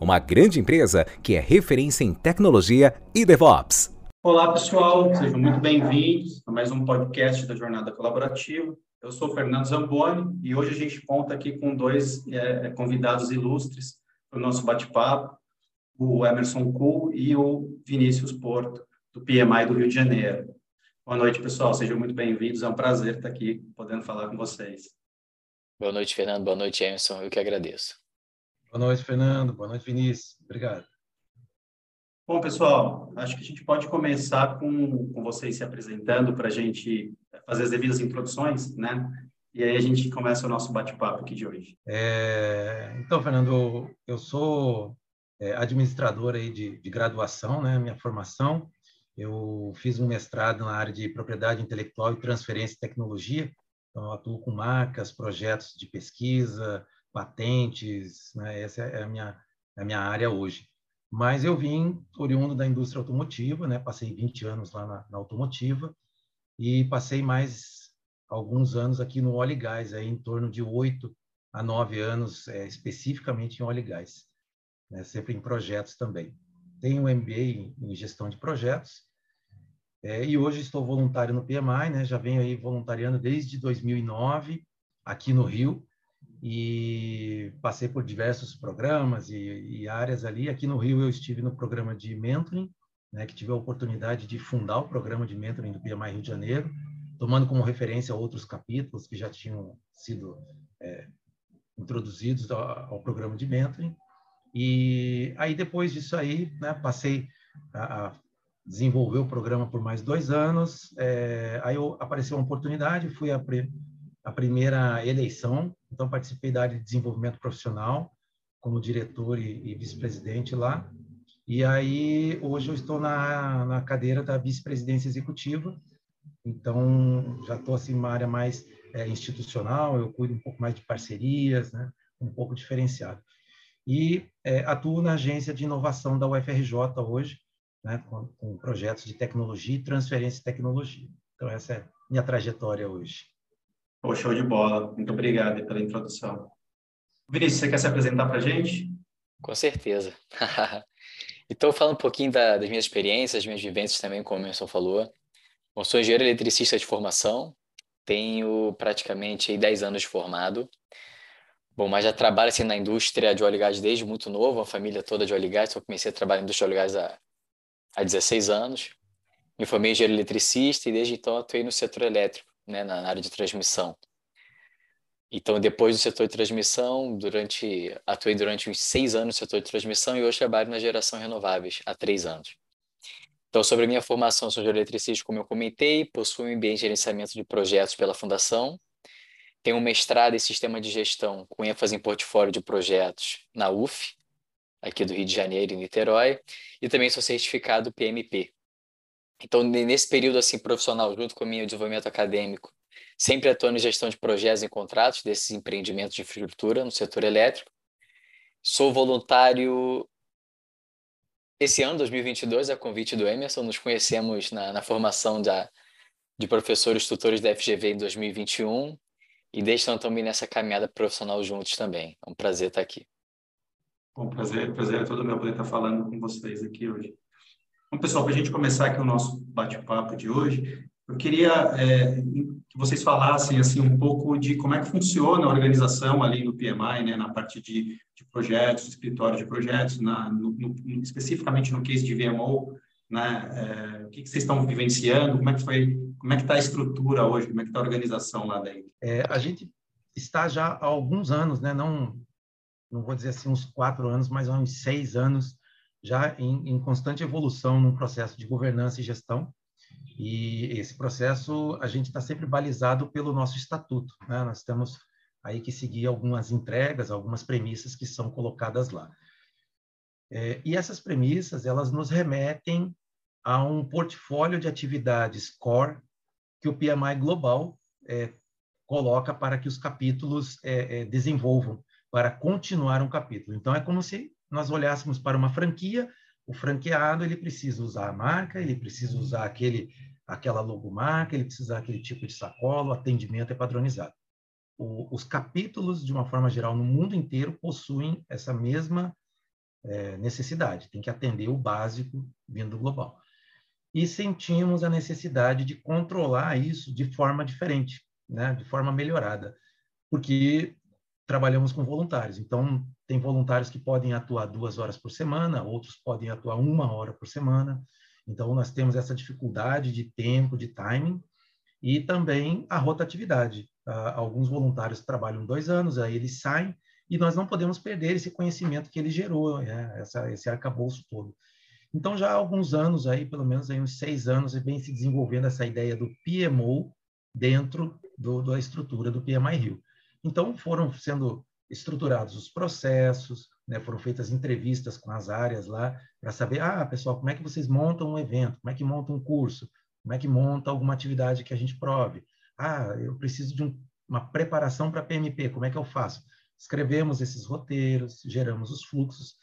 uma grande empresa que é referência em tecnologia e DevOps. Olá, pessoal, sejam muito bem-vindos a mais um podcast da Jornada Colaborativa. Eu sou Fernando Zamboni e hoje a gente conta aqui com dois é, convidados ilustres para o nosso bate-papo, o Emerson Kuhl e o Vinícius Porto, do PMI do Rio de Janeiro. Boa noite, pessoal, sejam muito bem-vindos, é um prazer estar aqui podendo falar com vocês. Boa noite, Fernando. Boa noite, Emerson. Eu que agradeço. Boa noite, Fernando. Boa noite, Vinícius. Obrigado. Bom, pessoal, acho que a gente pode começar com, com vocês se apresentando para a gente fazer as devidas introduções, né? E aí a gente começa o nosso bate-papo aqui de hoje. É, então, Fernando, eu sou é, administrador aí de, de graduação, né? Minha formação. Eu fiz um mestrado na área de propriedade intelectual e transferência de tecnologia então, eu atuo com marcas, projetos de pesquisa, patentes, né? essa é a minha, é a minha área hoje. Mas eu vim oriundo da indústria automotiva, né? passei 20 anos lá na, na automotiva e passei mais alguns anos aqui no óleo e gás, aí, em torno de 8 a 9 anos é, especificamente em óleo e gás, né? sempre em projetos também. Tenho um MBA em, em gestão de projetos é, e hoje estou voluntário no PMI, né? Já venho aí voluntariando desde 2009 aqui no Rio e passei por diversos programas e, e, áreas ali. Aqui no Rio eu estive no programa de mentoring, né? Que tive a oportunidade de fundar o programa de mentoring do PMI Rio de Janeiro, tomando como referência outros capítulos que já tinham sido é, introduzidos ao, ao, programa de mentoring. E aí depois disso aí, né? Passei a, a desenvolveu o programa por mais dois anos. É, aí eu, apareceu uma oportunidade, fui a, a primeira eleição, então participei da área de desenvolvimento profissional como diretor e, e vice-presidente lá. E aí hoje eu estou na, na cadeira da vice-presidência executiva, então já estou assim numa área mais é, institucional, eu cuido um pouco mais de parcerias, né, um pouco diferenciado. E é, atuo na agência de inovação da UFRJ hoje, né, com, com, projetos de tecnologia e transferência de tecnologia. Então, essa é minha trajetória hoje. Pô, show de bola. Muito obrigado pela introdução. Vinícius, você quer se apresentar para a gente? Com certeza. então, falando um pouquinho da, das minhas experiências, das minhas vivências também, como o Emerson falou. Eu sou engenheiro eletricista de formação, tenho praticamente 10 anos de formado. Bom, mas já trabalho assim, na indústria de óleo e gás desde muito novo, a família toda de óleo e gás. Eu comecei a trabalhar na indústria de óleo e gás há há 16 anos. Me formei engenheiro eletricista e desde então atuei no setor elétrico, né, na área de transmissão. Então, depois do setor de transmissão, durante atuei durante uns seis anos no setor de transmissão e hoje trabalho na geração renováveis há três anos. Então, sobre a minha formação, sou eletricista, como eu comentei, possuo um MBA em gerenciamento de projetos pela Fundação, tenho um mestrado em sistema de gestão com ênfase em portfólio de projetos na UF, aqui do Rio de Janeiro, em Niterói, e também sou certificado PMP. Então, nesse período assim profissional, junto com o meu desenvolvimento acadêmico, sempre atuando em gestão de projetos e contratos desses empreendimentos de infraestrutura no setor elétrico. Sou voluntário esse ano, 2022, a convite do Emerson, nos conhecemos na, na formação da, de professores tutores da FGV em 2021 e desde então estamos nessa caminhada profissional juntos também. É um prazer estar aqui. Bom, prazer, prazer é todo meu poder estar falando com vocês aqui hoje. Bom, pessoal, para a gente começar aqui o nosso bate-papo de hoje, eu queria é, que vocês falassem assim um pouco de como é que funciona a organização ali no PMI, né, na parte de, de projetos, escritório de projetos, na, no, no, especificamente no case de VMO, né, é, o que, que, vocês estão vivenciando, como é que foi, como é que está a estrutura hoje, como é que está a organização lá dentro? É, a gente está já há alguns anos, né, não não vou dizer assim uns quatro anos, mas uns seis anos já em, em constante evolução no processo de governança e gestão. E esse processo a gente está sempre balizado pelo nosso estatuto. Né? Nós temos aí que seguir algumas entregas, algumas premissas que são colocadas lá. É, e essas premissas elas nos remetem a um portfólio de atividades core que o PMI Global é, coloca para que os capítulos é, é, desenvolvam, para continuar um capítulo. Então, é como se nós olhássemos para uma franquia, o franqueado ele precisa usar a marca, ele precisa usar aquele, aquela logomarca, ele precisa usar aquele tipo de sacola, o atendimento é padronizado. O, os capítulos, de uma forma geral, no mundo inteiro, possuem essa mesma é, necessidade, tem que atender o básico vindo do global. E sentimos a necessidade de controlar isso de forma diferente, né, de forma melhorada, porque trabalhamos com voluntários. Então, tem voluntários que podem atuar duas horas por semana, outros podem atuar uma hora por semana. Então, nós temos essa dificuldade de tempo, de timing, e também a rotatividade. Uh, alguns voluntários trabalham dois anos, aí eles saem, e nós não podemos perder esse conhecimento que ele gerou, né? essa, esse arcabouço todo. Então, já há alguns anos, aí, pelo menos aí uns seis anos, vem se desenvolvendo essa ideia do PMO dentro do, da estrutura do PMI Rio. Então, foram sendo estruturados os processos, né, foram feitas entrevistas com as áreas lá, para saber, ah, pessoal, como é que vocês montam um evento? Como é que montam um curso? Como é que monta alguma atividade que a gente prove? Ah, eu preciso de um, uma preparação para PMP, como é que eu faço? Escrevemos esses roteiros, geramos os fluxos.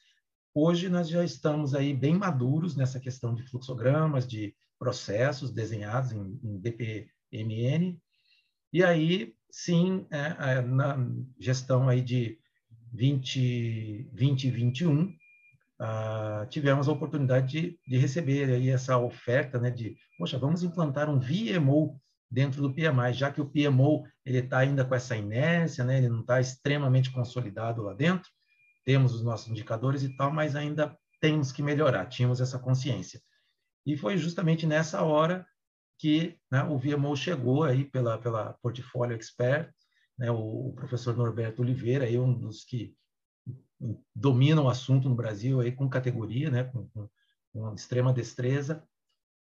Hoje nós já estamos aí bem maduros nessa questão de fluxogramas, de processos desenhados em, em DPMN, e aí, sim, é, é, na gestão aí de 20, 2021, uh, tivemos a oportunidade de, de, receber aí essa oferta, né, de, poxa, vamos implantar um VMO dentro do PMI, já que o PMO ele está ainda com essa inércia, né, ele não está extremamente consolidado lá dentro, temos os nossos indicadores e tal, mas ainda temos que melhorar, tínhamos essa consciência. E foi justamente nessa hora que né, o VMO chegou aí pela, pela Portfólio Expert, né, o, o, professor Norberto Oliveira, aí um dos que dominam o assunto no Brasil aí com categoria, né, com, com, com extrema destreza,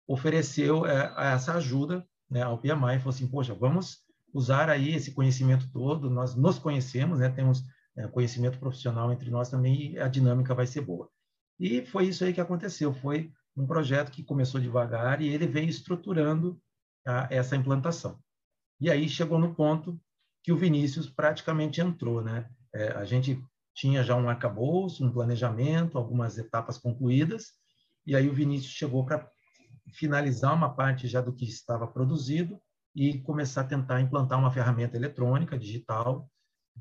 ofereceu é, essa ajuda né, ao PMI e falou assim, poxa, vamos usar aí esse conhecimento todo, nós nos conhecemos, né, temos é, conhecimento profissional entre nós também e a dinâmica vai ser boa. E foi isso aí que aconteceu, foi um projeto que começou devagar e ele veio estruturando a, essa implantação. E aí chegou no ponto que o Vinícius praticamente entrou, né? É, a gente tinha já um arcabouço, um planejamento, algumas etapas concluídas, e aí o Vinícius chegou para finalizar uma parte já do que estava produzido e começar a tentar implantar uma ferramenta eletrônica, digital,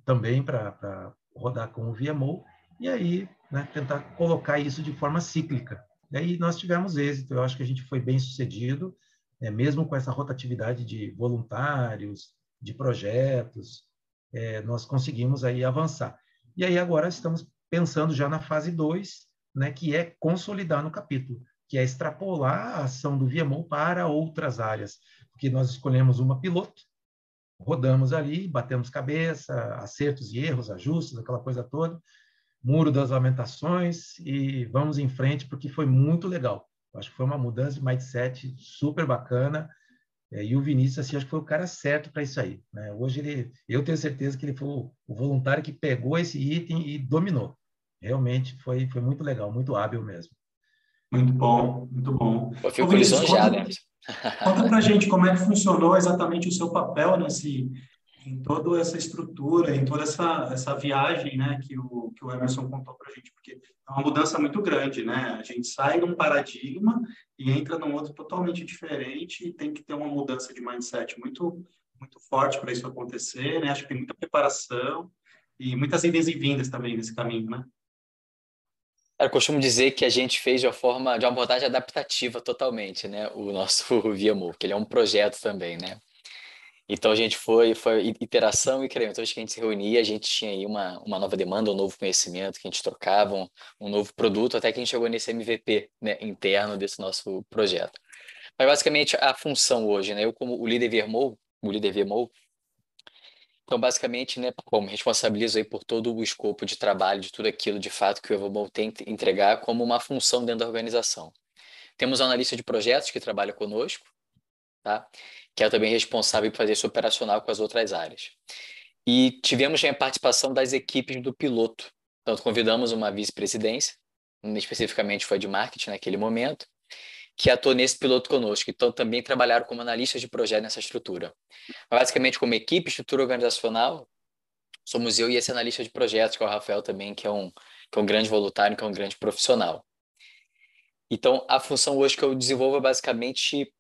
também para rodar com o VMO, e aí né, tentar colocar isso de forma cíclica, e aí nós tivemos êxito, eu acho que a gente foi bem sucedido, é, mesmo com essa rotatividade de voluntários, de projetos, é, nós conseguimos aí avançar. E aí agora estamos pensando já na fase 2, né, que é consolidar no capítulo, que é extrapolar a ação do VMO para outras áreas, porque nós escolhemos uma piloto, rodamos ali, batemos cabeça, acertos e erros, ajustes, aquela coisa toda, Muro das Lamentações e vamos em frente, porque foi muito legal. Acho que foi uma mudança de mindset super bacana. É, e o Vinícius, assim, acho que foi o cara certo para isso aí. Né? Hoje, ele, eu tenho certeza que ele foi o, voluntário que pegou esse item e dominou. Realmente foi, foi muito legal, muito hábil mesmo. Muito bom, muito bom. Eu fico lisonjeado, né? Conta para gente como é que funcionou exatamente o seu papel nesse, em toda essa estrutura, em toda essa, essa viagem né, que, o, que o Emerson contou para a gente, porque é uma mudança muito grande, né? A gente sai de um paradigma e entra num outro totalmente diferente e tem que ter uma mudança de mindset muito, muito forte para isso acontecer, né? Acho que tem muita preparação e muitas idas e vindas também nesse caminho, né? Eu costumo dizer que a gente fez de uma forma, de uma abordagem adaptativa totalmente, né? O nosso ViaMove, que ele é um projeto também, né? Então a gente foi, foi iteração e crescimento. Então a gente se reunia, a gente tinha aí uma, uma nova demanda, um novo conhecimento que a gente trocava, um, um novo produto, até que a gente chegou nesse MVP né, interno desse nosso projeto. Mas basicamente a função hoje, né? Eu como o líder VMO, o líder VMO, Então, basicamente, né, como responsabilizo aí por todo o escopo de trabalho, de tudo aquilo de fato que o Evomol tem que entregar como uma função dentro da organização. Temos um analista de projetos que trabalha conosco, tá? que é também responsável por fazer isso operacional com as outras áreas. E tivemos a participação das equipes do piloto. Então, convidamos uma vice-presidência, especificamente foi de marketing naquele momento, que atuou nesse piloto conosco. Então, também trabalharam como analistas de projeto nessa estrutura. Basicamente, como equipe, estrutura organizacional, somos eu e esse analista de projetos, que é o Rafael também, que é um, que é um grande voluntário, que é um grande profissional. Então, a função hoje que eu desenvolvo é basicamente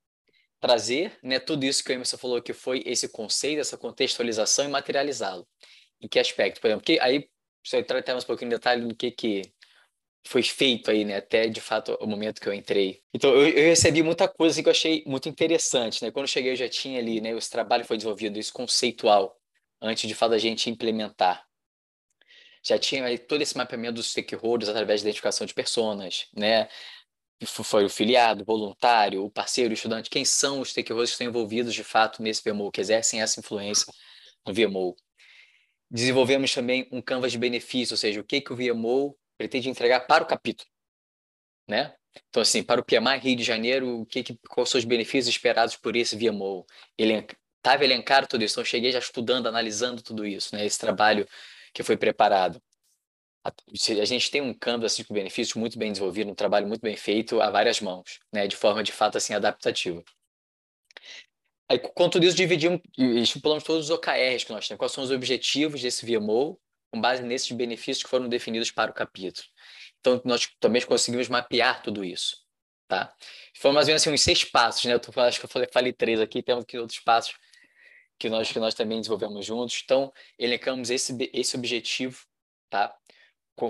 trazer né, tudo isso que o Emerson falou, que foi esse conceito, essa contextualização e materializá-lo. Em que aspecto? Por exemplo, que aí, eu entrar um pouquinho em detalhe do que, que foi feito aí, né, até de fato o momento que eu entrei. Então, eu, eu recebi muita coisa que eu achei muito interessante, né? Quando eu cheguei, eu já tinha ali, né, esse trabalho foi desenvolvido, isso conceitual, antes de fato a gente implementar. Já tinha aí todo esse mapeamento dos stakeholders através da identificação de pessoas, né? Foi o filiado, voluntário, o parceiro, o estudante, quem são os stakeholders que estão envolvidos de fato nesse VMO, que exercem essa influência no VMO. Desenvolvemos também um canvas de benefício, ou seja, o que, que o VMO pretende entregar para o capítulo, né? Então, assim, para o PMI Rio de Janeiro, o que, que, quais são os benefícios esperados por esse VMO? Ele estava elencado tudo isso, então cheguei já estudando, analisando tudo isso, né? Esse trabalho que foi preparado a gente tem um campo assim, de benefícios muito bem desenvolvido, um trabalho muito bem feito a várias mãos, né, de forma de fato assim adaptativa. Aí, com tudo isso, dividimos e estipulamos todos os OKRs que nós temos, quais são os objetivos desse VMO, com base nesses benefícios que foram definidos para o capítulo. Então, nós também conseguimos mapear tudo isso. Tá? Foram mais ou menos assim, uns seis passos, né? Eu tô, acho que eu falei, falei três aqui, temos aqui outros passos que nós, que nós também desenvolvemos juntos. Então, elencamos esse, esse objetivo, tá?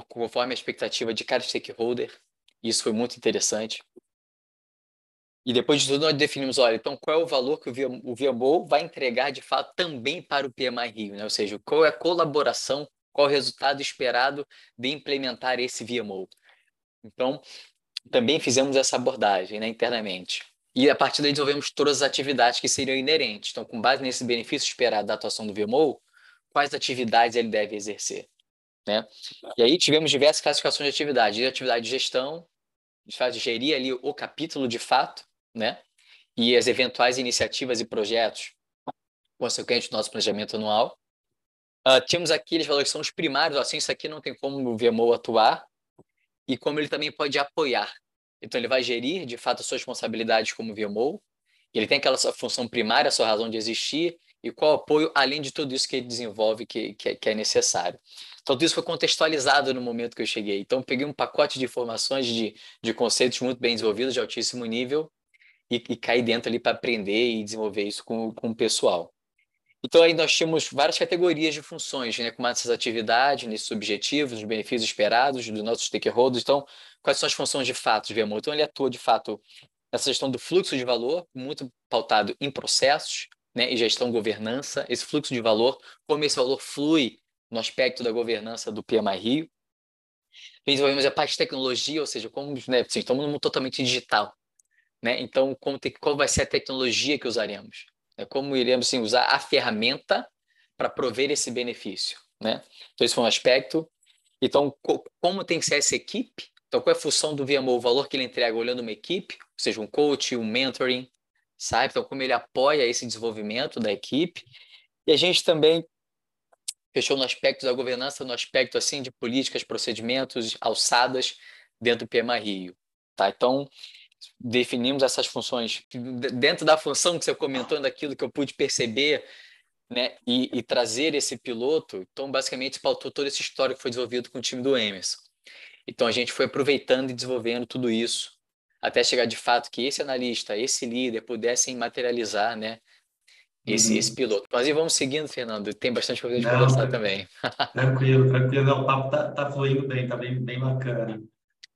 Conforme a expectativa de cada stakeholder. Isso foi muito interessante. E depois de tudo, nós definimos, olha, então qual é o valor que o VMO vai entregar de fato também para o PMI Rio, né? ou seja, qual é a colaboração, qual o resultado esperado de implementar esse VMO. Então, também fizemos essa abordagem né, internamente. E a partir daí desenvolvemos todas as atividades que seriam inerentes. Então, com base nesse benefício esperado da atuação do VMO, quais atividades ele deve exercer. Né? E aí tivemos diversas classificações de atividade. De atividade de gestão, de gerir ali o capítulo de fato, né? e as eventuais iniciativas e projetos consequentes do nosso planejamento anual. Uh, temos aqui, eles que são os primários, assim, isso aqui não tem como o VMO atuar, e como ele também pode apoiar. Então, ele vai gerir, de fato, as suas responsabilidades como VMO, ele tem aquela sua função primária, sua razão de existir, e qual apoio, além de tudo isso que ele desenvolve, que, que, que é necessário. Então, tudo isso foi contextualizado no momento que eu cheguei. Então, peguei um pacote de informações, de, de conceitos muito bem desenvolvidos, de altíssimo nível, e, e caí dentro ali para aprender e desenvolver isso com, com o pessoal. Então, aí nós tínhamos várias categorias de funções, né, com essas atividades, nesses objetivos, os benefícios esperados dos nossos stakeholders. Então, quais são as funções de fato VMO? Então, ele atua, de fato, nessa gestão do fluxo de valor, muito pautado em processos, né, e gestão governança, esse fluxo de valor, como esse valor flui no aspecto da governança do PMI Rio. Desenvolvemos a parte de tecnologia, ou seja, como né, estamos num mundo totalmente digital. Né? Então, como qual vai ser a tecnologia que usaremos? Né? Como iremos assim, usar a ferramenta para prover esse benefício? Né? Então, esse foi um aspecto. Então, co como tem que ser essa equipe? Então, qual é a função do VMO? O valor que ele entrega olhando uma equipe, ou seja, um coach, um mentoring, sabe? Então, como ele apoia esse desenvolvimento da equipe. E a gente também fechou no aspecto da governança, no aspecto assim de políticas, procedimentos, alçadas dentro do PMA Rio. Tá? Então, definimos essas funções dentro da função que você comentou, daquilo que eu pude perceber né, e, e, trazer esse piloto. Então, basicamente, pautou todo esse histórico que foi desenvolvido com o time do Emerson. Então, a gente foi aproveitando e desenvolvendo tudo isso até chegar de fato que esse analista, esse líder pudessem materializar, né, esse, uhum. esse piloto. Mas e vamos seguindo, Fernando, tem bastante coisa de Não, conversar também. Tranquilo, tranquilo, o papo tá, tá fluindo bem, tá bem, bem bacana.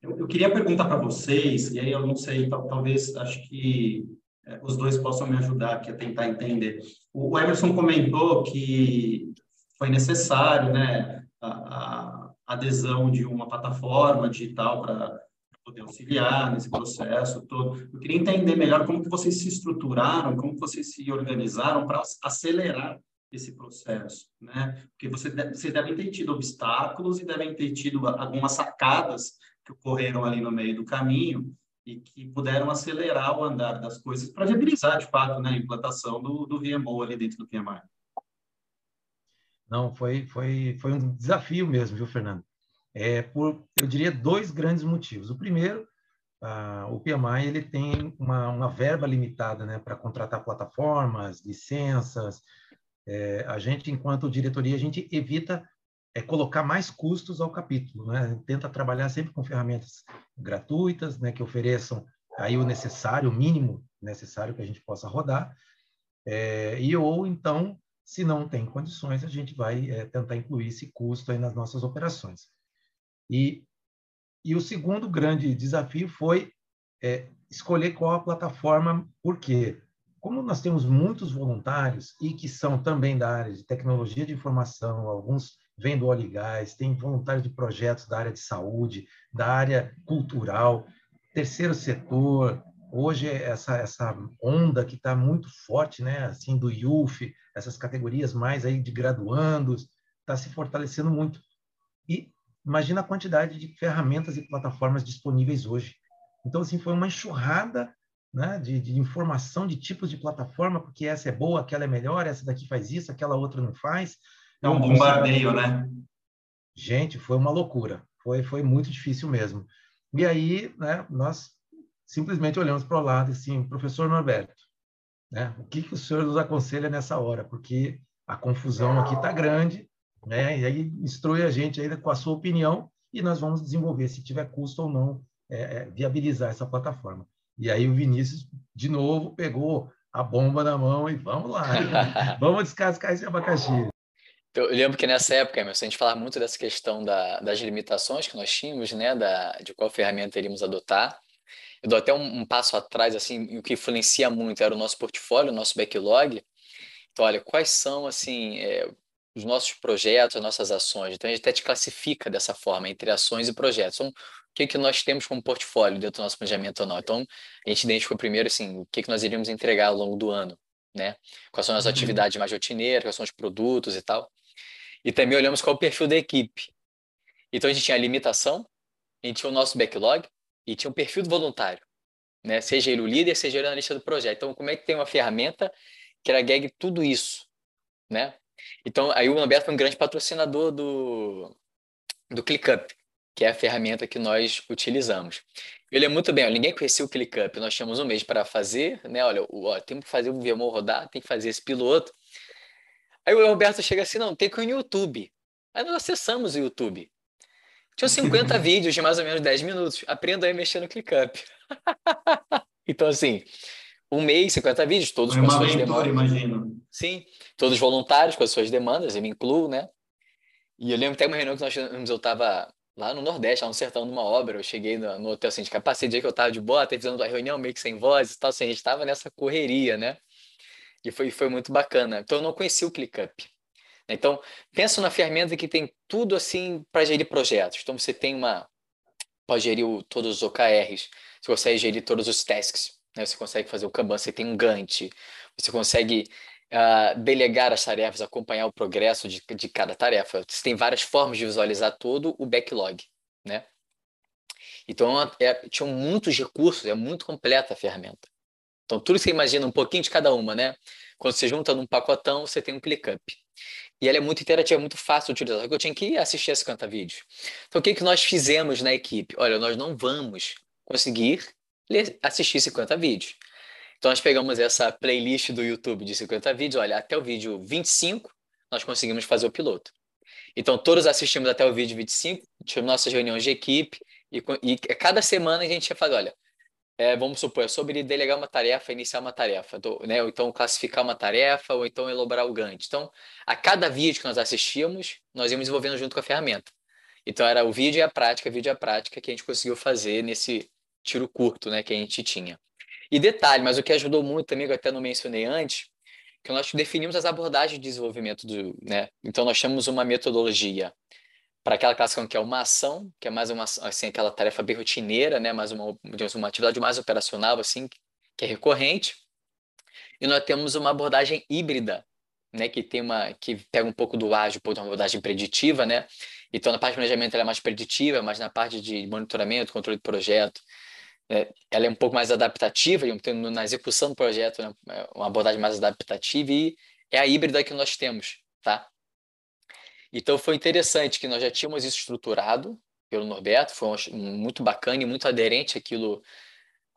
Eu, eu queria perguntar para vocês, e aí eu não sei, talvez, acho que é, os dois possam me ajudar aqui a tentar entender. O, o Emerson comentou que foi necessário, né, a, a adesão de uma plataforma digital para poder auxiliar nesse processo todo. Eu queria entender melhor como que vocês se estruturaram, como vocês se organizaram para acelerar esse processo, né? Porque você deve, vocês devem ter tido obstáculos e devem ter tido algumas sacadas que ocorreram ali no meio do caminho e que puderam acelerar o andar das coisas para viabilizar, de fato, né, a implantação do, do VMO ali dentro do PMI. Não, foi, foi, foi um desafio mesmo, viu, Fernando? É, por, eu diria, dois grandes motivos. O primeiro, ah, o PMI ele tem uma, uma verba limitada né, para contratar plataformas, licenças. É, a gente, enquanto diretoria, a gente evita é, colocar mais custos ao capítulo. Né? Tenta trabalhar sempre com ferramentas gratuitas, né, que ofereçam aí o necessário, o mínimo necessário que a gente possa rodar. É, e ou então, se não tem condições, a gente vai é, tentar incluir esse custo aí nas nossas operações. E, e o segundo grande desafio foi é, escolher qual a plataforma, por quê? Como nós temos muitos voluntários e que são também da área de tecnologia de informação, alguns vêm do óleo e gás, tem voluntários de projetos da área de saúde, da área cultural, terceiro setor, hoje essa essa onda que está muito forte, né, assim do IUF, essas categorias mais aí de graduandos, está se fortalecendo muito. E Imagina a quantidade de ferramentas e plataformas disponíveis hoje. Então, assim, foi uma enxurrada né, de, de, informação de tipos de plataforma, porque essa é boa, aquela é melhor, essa daqui faz isso, aquela outra não faz. É um bombardeio, né? Gente, foi uma loucura. Foi, foi muito difícil mesmo. E aí, né, nós simplesmente olhamos para o lado assim, professor Norberto, né, o que, que o senhor nos aconselha nessa hora? Porque a confusão aqui está grande, né? E aí instrui a gente ainda com a sua opinião e nós vamos desenvolver se tiver custo ou não é, é, viabilizar essa plataforma. E aí o Vinícius de novo pegou a bomba na mão e vamos lá, vamos descascar esse abacaxi. Eu lembro que nessa época, Emerson, a gente falava muito dessa questão da, das limitações que nós tínhamos, né, da, de qual ferramenta iríamos adotar. Eu dou até um, um passo atrás, assim, o que influencia muito era o nosso portfólio, o nosso backlog. Então, olha, quais são, assim, é, os nossos projetos, as nossas ações. Então, a gente até te classifica dessa forma, entre ações e projetos. Então, o que, que nós temos como portfólio dentro do nosso planejamento não? Então, a gente identificou primeiro, assim, o que, que nós iríamos entregar ao longo do ano, né? Quais são as uhum. atividades mais rotineiras, quais são os produtos e tal. E também olhamos qual é o perfil da equipe. Então, a gente tinha a limitação, a gente tinha o nosso backlog e tinha o perfil do voluntário, né? Seja ele o líder, seja ele o analista do projeto. Então, como é que tem uma ferramenta que agregue tudo isso, né? Então, aí o Lamberto foi um grande patrocinador do, do ClickUp, que é a ferramenta que nós utilizamos. Ele é muito bem, ó, ninguém conhecia o ClickUp, nós tínhamos um mês para fazer, né? Olha, ó, tem que fazer o VMO rodar, tem que fazer esse piloto. Aí o Roberto chega assim, não, tem que ir no YouTube. Aí nós acessamos o YouTube. Tinha 50 vídeos de mais ou menos 10 minutos. Aprenda a mexer no ClickUp. então, assim, um mês, 50 vídeos, todos com suas demandas. imagino. Sim, todos voluntários com as suas demandas, eu me incluo, né? E eu lembro até uma reunião que nós tivemos, eu estava lá no Nordeste, lá no sertão, numa obra, eu cheguei no, no hotel assim, de capacete, dia que eu estava de boa, até fazendo uma reunião meio que sem voz e tal, assim, a gente estava nessa correria, né? E foi, foi muito bacana. Então, eu não conhecia o ClickUp. Então, pensa na ferramenta que tem tudo assim para gerir projetos. Então, você tem uma. Pode gerir o, todos os OKRs, você consegue gerir todos os tasks, né? Você consegue fazer o Kanban, você tem um Gantt, você consegue uh, delegar as tarefas, acompanhar o progresso de, de cada tarefa. Você tem várias formas de visualizar todo o backlog, né? Então, é, tinham muitos recursos, é muito completa a ferramenta. Então, tudo você imagina, um pouquinho de cada uma, né? Quando você junta num pacotão, você tem um ClickUp. E ela é muito interativa, é muito fácil de utilizar. Eu tinha que assistir esse canta vídeo. Então, o que, que nós fizemos na equipe? Olha, nós não vamos conseguir assistir 50 vídeos. Então, nós pegamos essa playlist do YouTube de 50 vídeos, olha, até o vídeo 25, nós conseguimos fazer o piloto. Então, todos assistimos até o vídeo 25, tivemos nossas reuniões de equipe, e, e cada semana a gente ia fazer, olha, é, vamos supor, é sobre delegar uma tarefa, iniciar uma tarefa, né? ou então classificar uma tarefa, ou então elaborar o Gantt. Então, a cada vídeo que nós assistíamos, nós íamos desenvolvendo junto com a ferramenta. Então, era o vídeo e a prática, vídeo e a prática que a gente conseguiu fazer nesse, tiro curto né, que a gente tinha. E detalhe, mas o que ajudou muito também, que eu até não mencionei antes, que nós definimos as abordagens de desenvolvimento do, né? Então nós chamamos uma metodologia para aquela classificação que é uma ação, que é mais uma assim aquela tarefa bem rotineira, né, mais uma uma atividade mais operacional assim, que é recorrente. E nós temos uma abordagem híbrida, né, que tem uma que pega um pouco do ágil, um pouco uma abordagem preditiva, né? Então na parte de planejamento ela é mais preditiva, mas na parte de monitoramento, controle de projeto, é, ela é um pouco mais adaptativa, na execução do projeto, né, é uma abordagem mais adaptativa e é a híbrida que nós temos, tá? Então foi interessante que nós já tínhamos isso estruturado pelo Norberto, foi muito bacana e muito aderente àquilo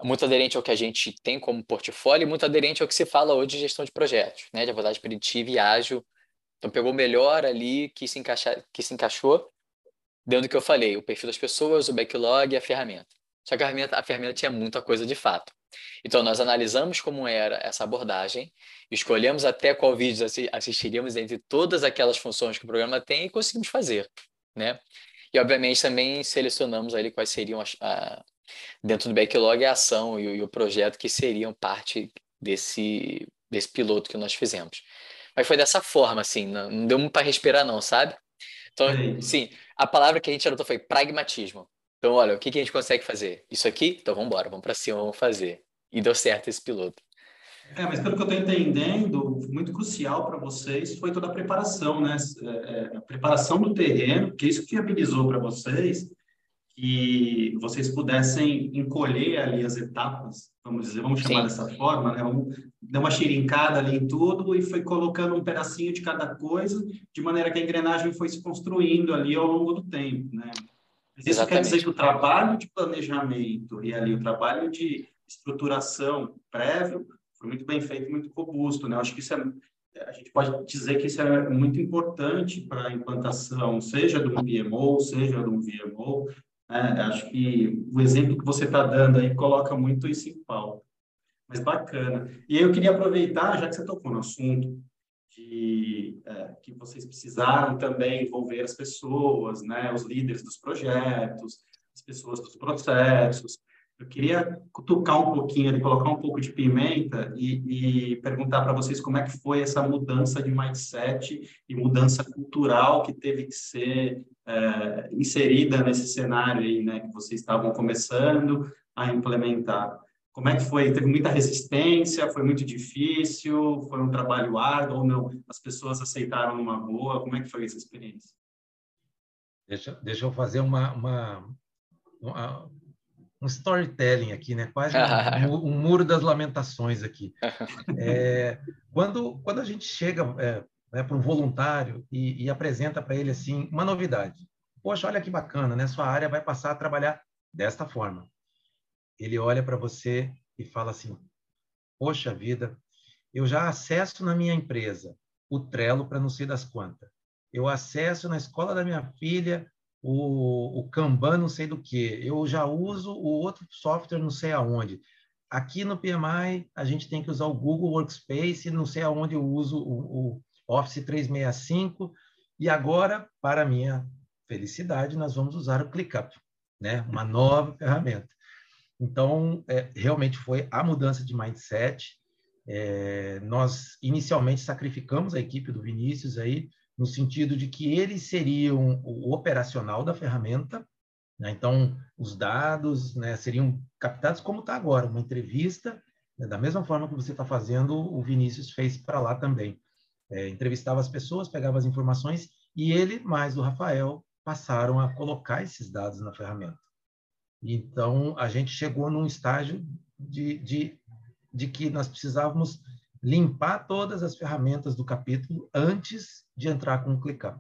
muito aderente ao que a gente tem como portfólio e muito aderente ao que se fala hoje de gestão de projetos, né, de abordagem preditiva e ágil. Então pegou melhor ali que se, encaixa, que se encaixou dentro do que eu falei, o perfil das pessoas, o backlog e a ferramenta. Só que a ferramenta, a ferramenta tinha muita coisa de fato. Então nós analisamos como era essa abordagem, escolhemos até qual vídeo assistiríamos entre todas aquelas funções que o programa tem e conseguimos fazer, né? E obviamente também selecionamos ali quais seriam as, a, dentro do backlog a ação e, e o projeto que seriam parte desse, desse piloto que nós fizemos. Mas foi dessa forma, assim, não, não deu muito para respirar, não, sabe? Então, sim, a palavra que a gente anotou foi pragmatismo. Então, olha, o que, que a gente consegue fazer? Isso aqui? Então vamos embora, vamos para cima, vamos fazer. E deu certo esse piloto. É, mas pelo que eu estou entendendo, muito crucial para vocês foi toda a preparação, né? É, é, a preparação do terreno, que isso que viabilizou para vocês que vocês pudessem encolher ali as etapas, vamos dizer, vamos chamar Sim. dessa forma, né? Vamos dar uma xirincada ali em tudo e foi colocando um pedacinho de cada coisa, de maneira que a engrenagem foi se construindo ali ao longo do tempo, né? Isso Exatamente. quer dizer que o trabalho de planejamento e ali o trabalho de estruturação prévio foi muito bem feito, muito robusto, né? Eu acho que isso é a gente pode dizer que isso é muito importante para a implantação, seja do PMO, seja do VMO, é, acho que o exemplo que você está dando aí coloca muito isso em pauta. Mas bacana. E eu queria aproveitar, já que você tocou no assunto, de é, que vocês precisaram também envolver as pessoas, né, os líderes dos projetos, as pessoas dos processos. Eu queria cutucar um pouquinho ali, colocar um pouco de pimenta e, e perguntar para vocês como é que foi essa mudança de mindset e mudança cultural que teve que ser é, inserida nesse cenário aí, né, que vocês estavam começando a implementar. Como é que foi? Teve muita resistência? Foi muito difícil? Foi um trabalho árduo ou não? As pessoas aceitaram numa boa? Como é que foi essa experiência? Deixa, deixa eu fazer uma, uma, uma um storytelling aqui, né? Quase um, um, muro das lamentações aqui. É, quando, quando a gente chega é, né, para um voluntário e, e apresenta para ele assim uma novidade. Poxa, olha que bacana, né? Sua área vai passar a trabalhar desta forma. Ele olha para você e fala assim: Poxa vida, eu já acesso na minha empresa o Trello para não sei das quantas. Eu acesso na escola da minha filha o, o Kanban não sei do que. Eu já uso o outro software não sei aonde. Aqui no PMI, a gente tem que usar o Google Workspace, não sei aonde eu uso o, o Office 365, e agora, para minha felicidade, nós vamos usar o ClickUp, né? uma nova ferramenta. Então, é, realmente foi a mudança de mindset. É, nós inicialmente sacrificamos a equipe do Vinícius aí, no sentido de que eles seriam o operacional da ferramenta, né? então os dados né, seriam captados como está agora, uma entrevista, né? da mesma forma que você está fazendo, o Vinícius fez para lá também é, entrevistava as pessoas, pegava as informações e ele mais o Rafael passaram a colocar esses dados na ferramenta. Então, a gente chegou num estágio de, de, de que nós precisávamos limpar todas as ferramentas do capítulo antes de entrar com o ClickUp.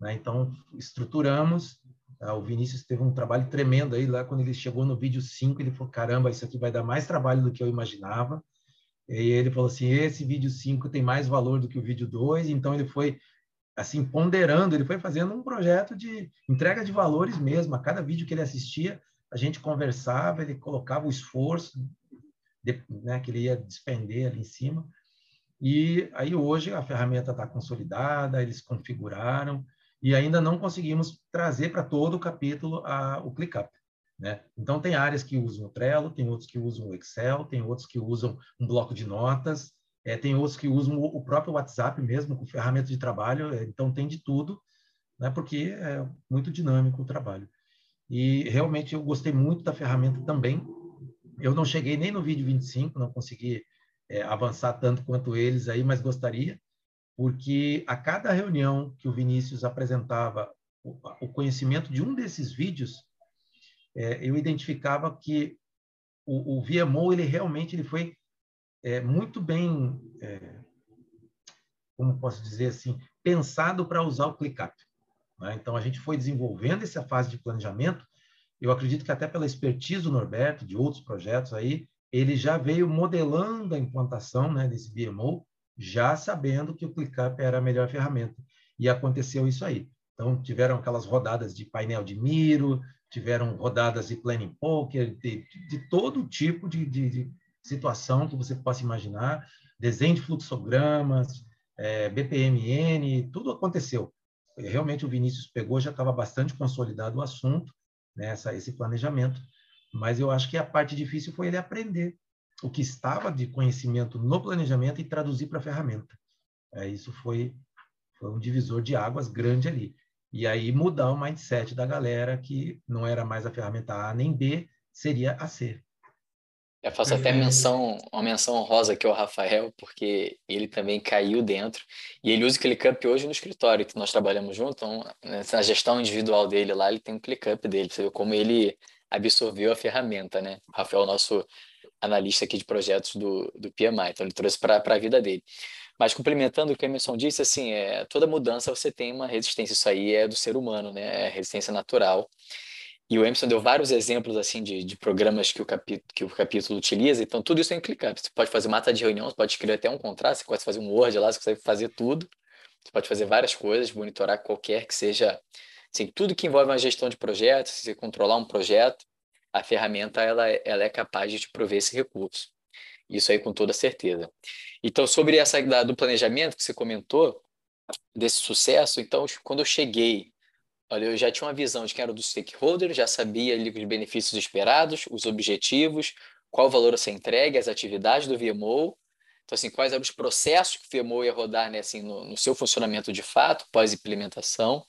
Né? Então, estruturamos. Ah, o Vinícius teve um trabalho tremendo aí lá quando ele chegou no vídeo 5, ele falou: caramba, isso aqui vai dar mais trabalho do que eu imaginava. E ele falou assim: esse vídeo 5 tem mais valor do que o vídeo 2, então ele foi assim ponderando, ele foi fazendo um projeto de entrega de valores mesmo. A cada vídeo que ele assistia, a gente conversava, ele colocava o esforço de, né, que ele ia despender ali em cima. E aí hoje a ferramenta está consolidada, eles configuraram e ainda não conseguimos trazer para todo o capítulo a, o ClickUp. Né? Então, tem áreas que usam o Trello, tem outros que usam o Excel, tem outros que usam um bloco de notas, é, tem outros que usam o, o, próprio WhatsApp mesmo, com ferramenta de trabalho, é, então tem de tudo, né? porque é muito dinâmico o trabalho. E realmente eu gostei muito da ferramenta também. Eu não cheguei nem no vídeo 25, não consegui é, avançar tanto quanto eles aí, mas gostaria, porque a cada reunião que o Vinícius apresentava o conhecimento de um desses vídeos, é, eu identificava que o, o VMO ele realmente ele foi é, muito bem, é, como posso dizer assim, pensado para usar o ClickUp. Né? Então a gente foi desenvolvendo essa fase de planejamento. Eu acredito que até pela expertise do Norberto, de outros projetos aí, ele já veio modelando a implantação né, desse VMO, já sabendo que o ClickUp era a melhor ferramenta. E aconteceu isso aí. Então, tiveram aquelas rodadas de painel de Miro, tiveram rodadas de planning poker, de, de todo tipo de, de, de, situação que você possa imaginar, desenho de fluxogramas, é, BPMN, tudo aconteceu. Realmente o Vinícius pegou, já estava bastante consolidado o assunto, né, esse planejamento, mas eu acho que a parte difícil foi ele aprender o que estava de conhecimento no planejamento e traduzir para a ferramenta. É, isso foi, foi um divisor de águas grande ali. E aí mudar o mindset da galera que não era mais a ferramenta A nem B, seria a C. Eu faço até menção, uma menção honrosa aqui ao Rafael, porque ele também caiu dentro. E ele usa o ClickUp hoje no escritório, que nós trabalhamos junto. Então, na gestão individual dele lá, ele tem um ClickUp dele. Você vê como ele absorveu a ferramenta, né? O Rafael é o nosso analista aqui de projetos do, do PMI. Então, ele trouxe para a vida dele. Mas complementando o que a Emerson disse, assim, é, toda mudança você tem uma resistência, isso aí é do ser humano, né? É resistência natural. E o Emerson deu vários exemplos assim de, de programas que o, capítulo, que o capítulo utiliza, então tudo isso é em ClickUp. Você pode fazer mata de reunião, você pode escrever até um contrato, você pode fazer um Word lá, você consegue fazer tudo. Você pode fazer várias coisas, monitorar qualquer que seja, assim, tudo que envolve uma gestão de projetos, se você controlar um projeto, a ferramenta ela, ela é capaz de te prover esse recurso. Isso aí com toda certeza. Então, sobre essa da, do planejamento que você comentou, desse sucesso, então, quando eu cheguei, olha, eu já tinha uma visão de quem era do stakeholder, já sabia ali os benefícios esperados, os objetivos, qual o valor a ser entregue, as atividades do VMO, então, assim, quais eram os processos que o VMO ia rodar né, assim, no, no seu funcionamento de fato, pós-implementação,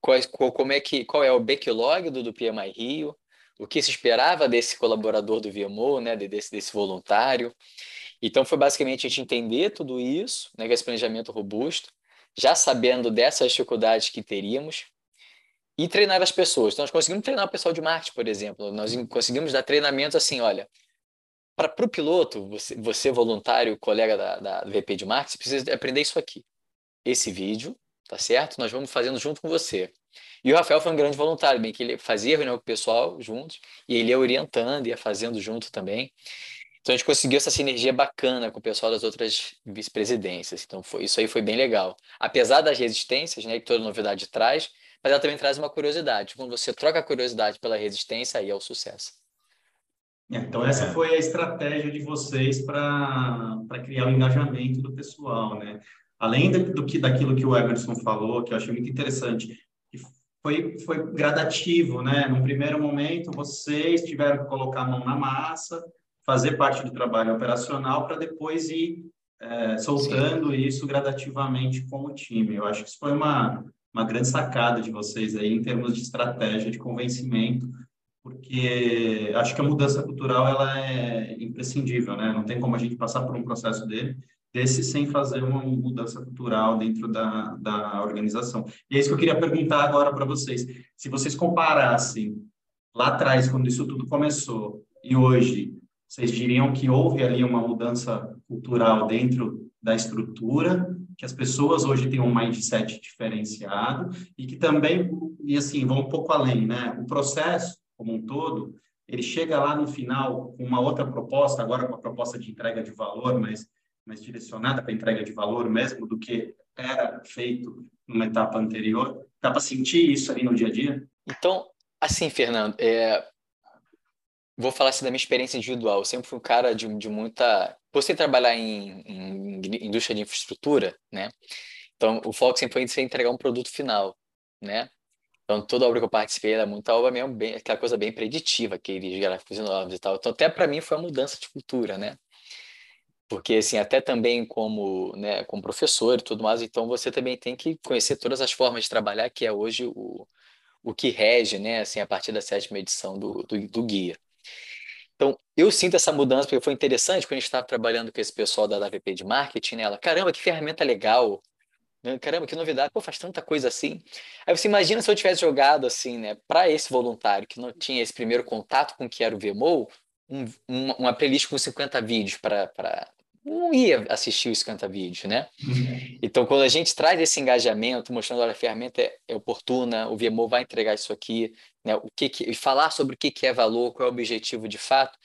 qual, como é que, qual é o backlog do, do PMI Rio, o que se esperava desse colaborador do VMO, né, desse, desse voluntário. Então, foi basicamente a gente entender tudo isso, né, esse planejamento robusto, já sabendo dessas dificuldades que teríamos, e treinar as pessoas. Então, nós conseguimos treinar o pessoal de marketing, por exemplo. Nós conseguimos dar treinamentos assim, olha, para o piloto, você, você voluntário, colega da, da VP de marketing, precisa aprender isso aqui. Esse vídeo, tá certo? Nós vamos fazendo junto com você. E o Rafael foi um grande voluntário, bem que ele fazia reunião com o pessoal juntos, e ele ia orientando, ia fazendo junto também. Então a gente conseguiu essa sinergia bacana com o pessoal das outras vice-presidências. Então foi, isso aí foi bem legal. Apesar das resistências, né, que toda novidade traz, mas ela também traz uma curiosidade. Quando você troca a curiosidade pela resistência, aí é o sucesso. É, então essa foi a estratégia de vocês para criar o engajamento do pessoal, né? Além do que daquilo que o Emerson falou, que eu achei muito interessante, foi, foi gradativo, né? Num primeiro momento, vocês tiveram que colocar a mão na massa, fazer parte do trabalho operacional para depois ir é, soltando Sim. isso gradativamente com o time. Eu acho que isso foi uma, uma grande sacada de vocês aí em termos de estratégia de convencimento, porque acho que a mudança cultural ela é imprescindível, né? Não tem como a gente passar por um processo dele desse sem fazer uma mudança cultural dentro da, da organização. E é isso que eu queria perguntar agora para vocês. Se vocês comparassem lá atrás, quando isso tudo começou, e hoje, vocês diriam que houve ali uma mudança cultural dentro da estrutura, que as pessoas hoje têm um mindset diferenciado e que também, e assim, vão um pouco além, né? O processo como um todo, ele chega lá no final com uma outra proposta, agora com a proposta de entrega de valor, mas mais direcionada para entrega de valor mesmo do que era feito numa etapa anterior? Dá para sentir isso ali no dia a dia? Então, assim, Fernando, é... vou falar assim da minha experiência individual. Eu sempre fui um cara de, de muita. Você trabalhar em, em, indústria de infraestrutura, né? Então, o foco sempre foi em entregar um produto final, né? Então, toda obra que eu participei era muita obra mesmo, bem, aquela coisa bem preditiva, aqueles gráficos novos e tal. Então, até para mim foi uma mudança de cultura, né? porque assim até também como né como professor e tudo mais então você também tem que conhecer todas as formas de trabalhar que é hoje o, o que rege né assim a partir da sétima edição do, do, do guia Então, eu sinto essa mudança, porque foi interessante quando a gente estava trabalhando com esse pessoal da AVP de marketing, né? ela, caramba, que ferramenta legal, né? caramba, que novidade, pô, faz tanta coisa assim. Aí você imagina se eu tivesse jogado assim, né, para esse voluntário que não tinha esse primeiro contato com o que era o VMO, um, uma, uma playlist com 50 vídeos para não ia assistir os canta-vídeos, né? Uhum. Então, quando a gente traz esse engajamento, mostrando olha, a ferramenta é, é oportuna, o VMO vai entregar isso aqui, né? O que, que falar sobre o que, que é valor, qual é o objetivo de fato,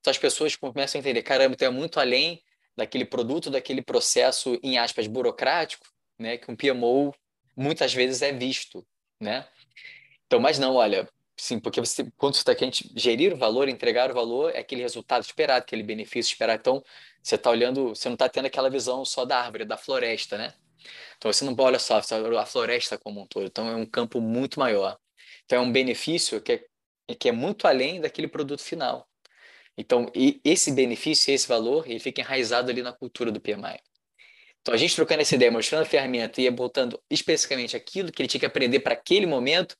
então as pessoas começam a entender, caramba, então é muito além daquele produto, daquele processo, em aspas, burocrático, né? Que um PMO muitas vezes é visto, né? Então, mas não, olha, sim, porque você, quando você está querendo gerir o valor, entregar o valor, é aquele resultado esperado, aquele benefício esperado. Então, você está olhando, você não está tendo aquela visão só da árvore, da floresta, né? Então você não olha só a floresta como um todo. Então é um campo muito maior. Então é um benefício que é, que é muito além daquele produto final. Então esse benefício, esse valor, ele fica enraizado ali na cultura do PMI. Então a gente trocando essa ideia, mostrando a ferramenta e botando especificamente aquilo que ele tinha que aprender para aquele momento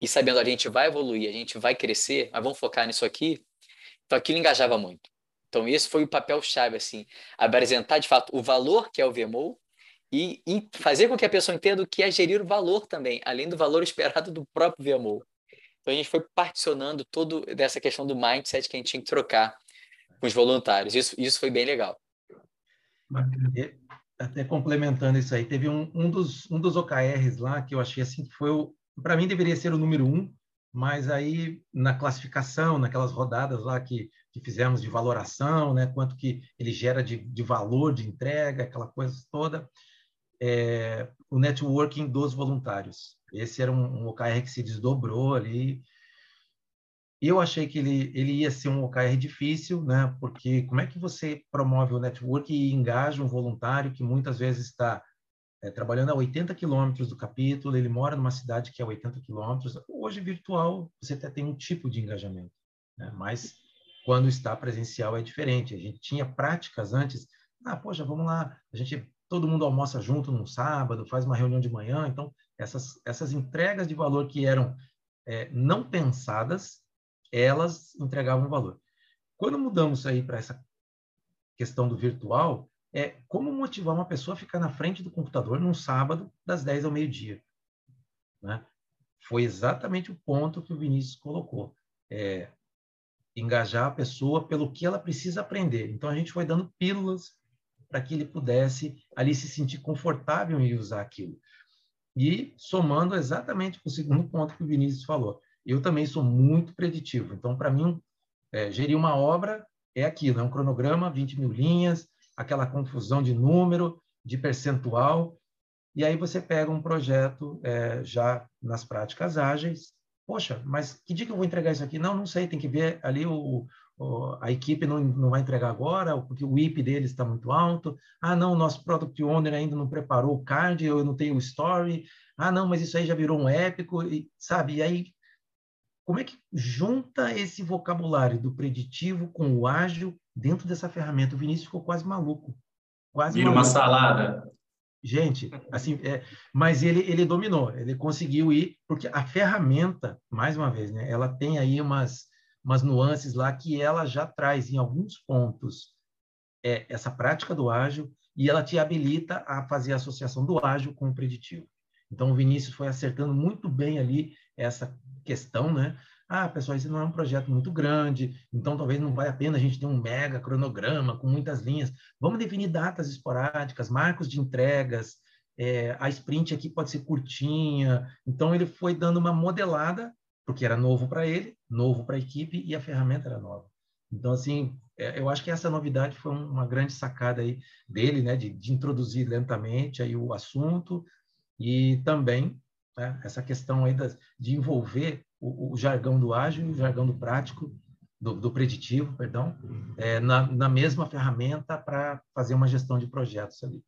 e sabendo a gente vai evoluir, a gente vai crescer, mas vamos focar nisso aqui. Então aquilo engajava muito. Então, esse foi o papel-chave, assim, apresentar de fato o valor que é o VMO e, e, fazer com que a pessoa entenda o que é gerir o valor também, além do valor esperado do próprio VMO. Então, a gente foi particionando todo dessa questão do mindset que a gente tinha que trocar com os voluntários. Isso, isso foi bem legal. Até complementando isso aí, teve um, um, dos, um dos OKRs lá que eu achei assim que foi para mim deveria ser o número um, mas aí na classificação, naquelas rodadas lá que, que fizemos de valoração, né, quanto que ele gera de, de valor de entrega, aquela coisa toda, é, o networking dos voluntários. Esse era um, um OKR que se desdobrou ali. Eu achei que ele, ele ia ser um OKR difícil, né, porque como é que você promove o network e engaja um voluntário que muitas vezes está é, trabalhando a 80 quilômetros do capítulo, ele mora numa cidade que é 80 quilômetros. Hoje, virtual, você até tem um tipo de engajamento, né? mas quando está presencial é diferente. A gente tinha práticas antes, ah, poxa, vamos lá, a gente, todo mundo almoça junto num sábado, faz uma reunião de manhã, então essas, essas entregas de valor que eram é, não pensadas, elas entregavam valor. Quando mudamos aí para essa questão do virtual, é como motivar uma pessoa a ficar na frente do computador num sábado, das 10 ao meio-dia. Né? Foi exatamente o ponto que o Vinícius colocou. É, engajar a pessoa pelo que ela precisa aprender. Então, a gente foi dando pílulas para que ele pudesse ali se sentir confortável em usar aquilo. E somando exatamente com o segundo ponto que o Vinícius falou. Eu também sou muito preditivo. Então, para mim, é, gerir uma obra é aquilo, é um cronograma, 20 mil linhas, aquela confusão de número, de percentual, e aí você pega um projeto é, já nas práticas ágeis, poxa, mas que dia que eu vou entregar isso aqui? Não, não sei, tem que ver ali o, a equipe não, não vai entregar agora, porque o IP deles está muito alto. Ah, não, o nosso Product Owner ainda não preparou o card, eu não tenho o story. Ah, não, mas isso aí já virou um épico, e, sabe? E aí, como é que junta esse vocabulário do preditivo com o ágil dentro dessa ferramenta. O Vinícius ficou quase maluco. Quase Vira maluco. uma salada. Gente, assim, é, mas ele, ele dominou, ele conseguiu ir, porque a ferramenta, mais uma vez, né, ela tem aí umas, umas nuances lá que ela já traz em alguns pontos é, essa prática do ágil e ela te habilita a fazer a associação do ágil com o preditivo. Então, o Vinícius foi acertando muito bem ali essa questão, né? Ah, pessoal, esse não é um projeto muito grande, então talvez não vale a pena a gente ter um mega cronograma com muitas linhas. Vamos definir datas esporádicas, marcos de entregas, é, a sprint aqui pode ser curtinha. Então, ele foi dando uma modelada, porque era novo para ele, novo para a equipe e a ferramenta era nova. Então, assim, é, eu acho que essa novidade foi uma grande sacada aí dele, né, de, de introduzir lentamente aí o assunto e também né, essa questão aí das, de envolver o, o jargão do ágil, o jargão do prático, do, do preditivo, perdão, é, na, na mesma ferramenta para fazer uma gestão de projetos ali.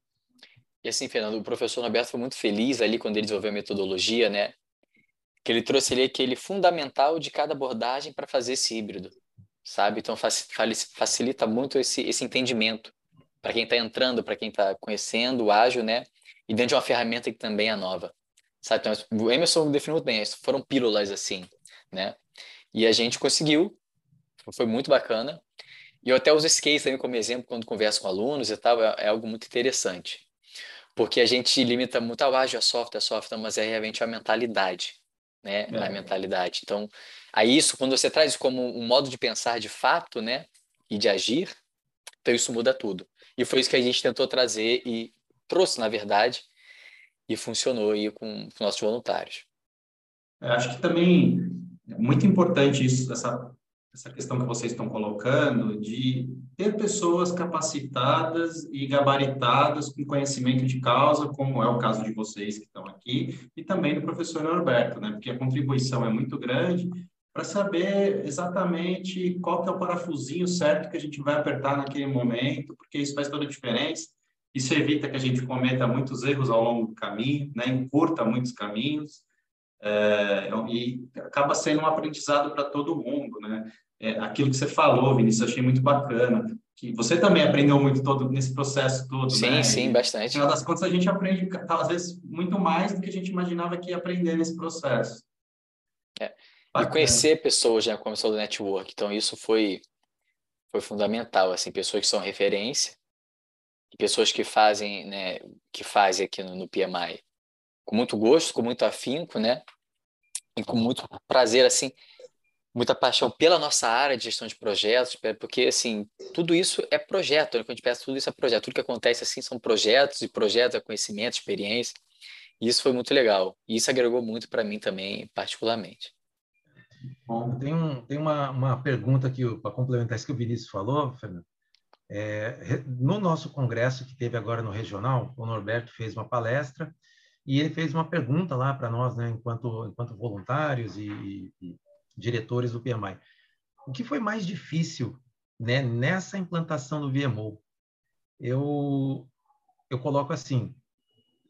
E assim, Fernando, o professor Roberto foi muito feliz ali quando ele desenvolveu a metodologia, né? Que ele trouxe ali aquele fundamental de cada abordagem para fazer esse híbrido, sabe? Então facilita muito esse, esse entendimento para quem está entrando, para quem está conhecendo o ágil, né? E dentro de uma ferramenta que também é nova. Sabe? Então, o Emerson definiu muito bem, foram pílulas assim, né? E a gente conseguiu foi muito bacana. E eu até uso case também como exemplo quando converso com alunos e tal, é, é algo muito interessante. Porque a gente limita muito ao ágil, a software, a software, mas é realmente a mentalidade, né? É. A mentalidade. Então, aí isso, quando você traz como um modo de pensar de fato, né? E de agir, então isso muda tudo. E foi isso que a gente tentou trazer e trouxe, na verdade, e funcionou aí com, com nossos voluntários. Eu acho que também é muito importante isso, essa, essa questão que vocês estão colocando, de ter pessoas capacitadas e gabaritadas com conhecimento de causa, como é o caso de vocês que estão aqui, e também do professor Norberto, né? porque a contribuição é muito grande para saber exatamente qual que é o parafusinho certo que a gente vai apertar naquele momento, porque isso faz toda a diferença. Isso evita que a gente cometa muitos erros ao longo do caminho, né? encurta muitos caminhos, é, e acaba sendo um aprendizado para todo mundo. Né? É, aquilo que você falou, Vinícius, achei muito bacana, que você também aprendeu muito todo nesse processo todo, sim, né? Sim, bastante. No final das contas, a gente aprende, às vezes, muito mais do que a gente imaginava que ia aprender nesse processo. É. E conhecer pessoas já começou do network, então isso foi foi fundamental, assim, pessoas que são referência, pessoas que fazem, né, que fazem aqui no, no PMI com muito gosto, com muito afinco, né, e com muito prazer, assim, muita paixão pela nossa área de gestão de projetos, porque, assim, tudo isso é projeto, né? quando a gente pensa, tudo isso é projeto, tudo que acontece, assim, são projetos e projetos, é conhecimento, experiência, e isso foi muito legal, e isso agregou muito para mim também, particularmente. Bom, tem, um, tem uma, uma pergunta aqui para complementar isso que o Vinícius falou, Fernando. É, no nosso congresso que teve agora no regional, o Norberto fez uma palestra e ele fez uma pergunta lá para nós, né, enquanto, enquanto voluntários e, e, diretores do PMI. O que foi mais difícil né, nessa implantação do VMO? Eu, eu coloco assim,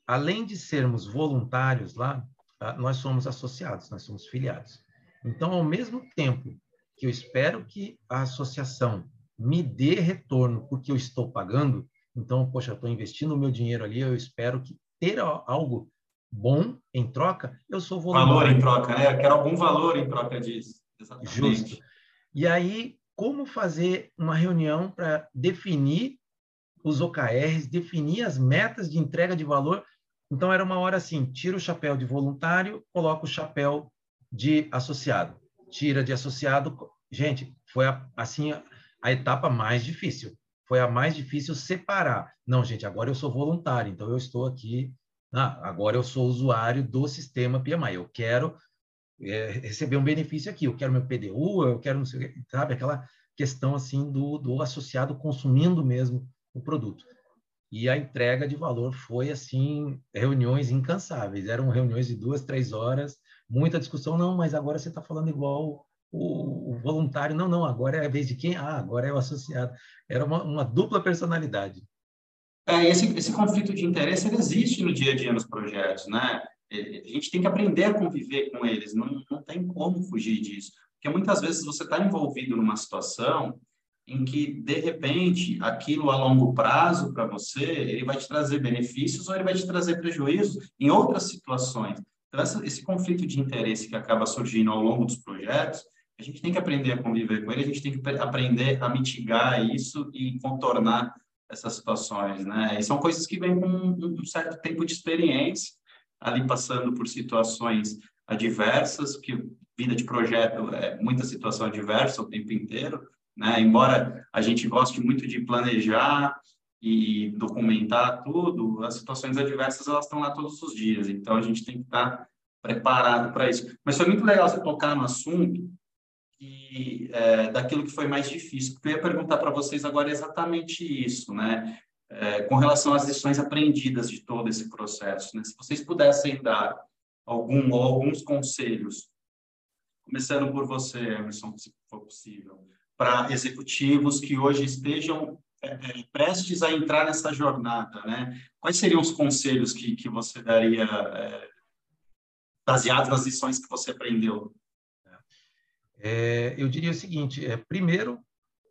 além de sermos voluntários lá, ah, nós somos associados, nós somos filiados. Então, ao mesmo tempo que eu espero que a associação me dê retorno porque eu estou pagando, então, poxa, estou investindo o meu dinheiro ali, eu espero que ter algo bom em troca, eu sou voluntário. Valor em troca, né? Eu quero algum valor em troca disso. Exatamente. Justo. E aí, como fazer uma reunião para definir os OKRs, definir as metas de entrega de valor? Então, era uma hora assim, tira o chapéu de voluntário, coloca o chapéu de associado. Tira de associado. Gente, foi a, assim a etapa mais difícil. Foi a mais difícil separar. Não, gente, agora eu sou voluntário, então eu estou aqui. Ah, agora eu sou usuário do sistema PMI. Eu quero é, receber um benefício aqui. Eu quero meu PDU, eu quero, não sei, sabe, aquela questão assim do, do associado consumindo mesmo o produto. E a entrega de valor foi assim reuniões incansáveis. Eram reuniões de duas, três horas muita discussão, não, mas agora você está falando igual o, o, voluntário, não, não, agora é a vez de quem? Ah, agora é o associado. Era uma, uma dupla personalidade. É, esse, esse conflito de interesse ele existe no dia a dia nos projetos, né? A gente tem que aprender a conviver com eles, não, não tem como fugir disso. Porque muitas vezes você está envolvido numa situação em que, de repente, aquilo a longo prazo para você, ele vai te trazer benefícios ou ele vai te trazer prejuízos em outras situações. Então, essa, esse conflito de interesse que acaba surgindo ao longo dos projetos, a gente tem que aprender a conviver com ele, a gente tem que aprender a mitigar isso e contornar essas situações, né? E são coisas que vêm com um certo tempo de experiência, ali passando por situações adversas, que vida de projeto é muita situação adversa o tempo inteiro, né? Embora a gente goste muito de planejar e documentar tudo, as situações adversas elas estão lá todos os dias, então a gente tem que estar preparado para isso. Mas foi muito legal você tocar no assunto e é, daquilo que foi mais difícil. Porque eu ia perguntar para vocês agora exatamente isso, né? É, com relação às lições aprendidas de todo esse processo, né? Se vocês pudessem dar algum ou alguns conselhos, começando por você, Emerson, se for possível, para executivos que hoje estejam é, é, prestes a entrar nessa jornada, né? Quais seriam os conselhos que, que você daria é, baseados nas lições que você aprendeu? É, eu diria o seguinte: é, primeiro,